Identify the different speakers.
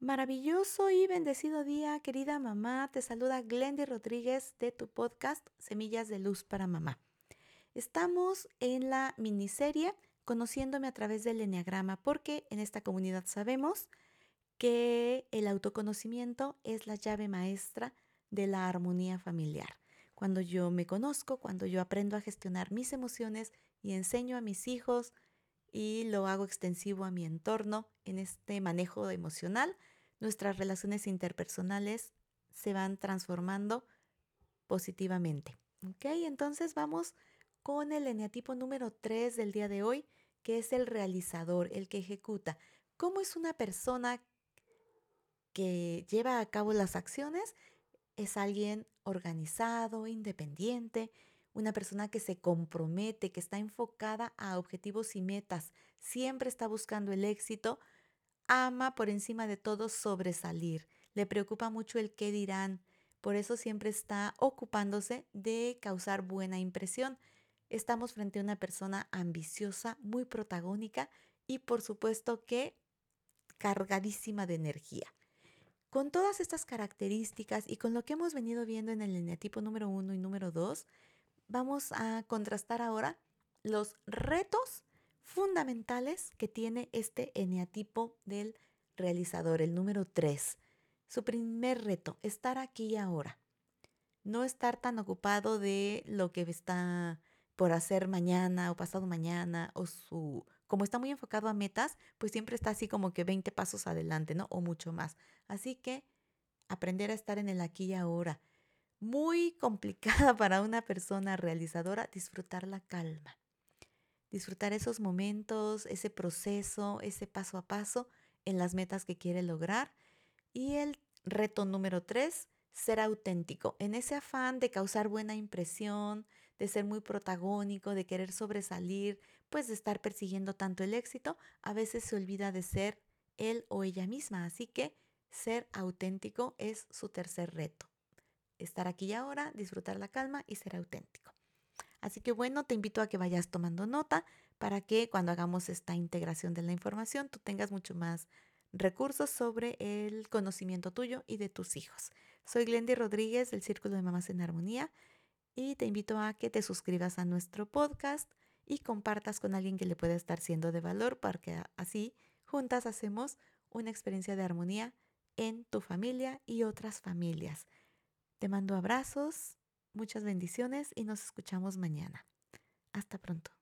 Speaker 1: Maravilloso y bendecido día, querida mamá. Te saluda Glendy Rodríguez de tu podcast Semillas de Luz para Mamá. Estamos en la miniserie Conociéndome a través del Enneagrama porque en esta comunidad sabemos que el autoconocimiento es la llave maestra de la armonía familiar. Cuando yo me conozco, cuando yo aprendo a gestionar mis emociones y enseño a mis hijos y lo hago extensivo a mi entorno en este manejo emocional, nuestras relaciones interpersonales se van transformando positivamente. ¿Ok? Entonces vamos con el eneatipo número 3 del día de hoy, que es el realizador, el que ejecuta. ¿Cómo es una persona que lleva a cabo las acciones? Es alguien organizado, independiente, una persona que se compromete, que está enfocada a objetivos y metas, siempre está buscando el éxito, ama por encima de todo sobresalir, le preocupa mucho el qué dirán, por eso siempre está ocupándose de causar buena impresión. Estamos frente a una persona ambiciosa, muy protagónica y por supuesto que cargadísima de energía. Con todas estas características y con lo que hemos venido viendo en el eneatipo número 1 y número 2, vamos a contrastar ahora los retos fundamentales que tiene este eneatipo del realizador, el número 3. Su primer reto, estar aquí y ahora. No estar tan ocupado de lo que está por hacer mañana o pasado mañana o su como está muy enfocado a metas, pues siempre está así como que 20 pasos adelante, ¿no? O mucho más. Así que aprender a estar en el aquí y ahora. Muy complicada para una persona realizadora disfrutar la calma disfrutar esos momentos, ese proceso, ese paso a paso en las metas que quiere lograr. Y el reto número tres, ser auténtico, en ese afán de causar buena impresión, de ser muy protagónico, de querer sobresalir, pues de estar persiguiendo tanto el éxito, a veces se olvida de ser él o ella misma. Así que ser auténtico es su tercer reto. Estar aquí y ahora, disfrutar la calma y ser auténtico. Así que bueno, te invito a que vayas tomando nota para que cuando hagamos esta integración de la información tú tengas mucho más recursos sobre el conocimiento tuyo y de tus hijos. Soy Glendy Rodríguez del Círculo de Mamás en Armonía y te invito a que te suscribas a nuestro podcast y compartas con alguien que le pueda estar siendo de valor para que así juntas hacemos una experiencia de armonía en tu familia y otras familias. Te mando abrazos, Muchas bendiciones y nos escuchamos mañana. Hasta pronto.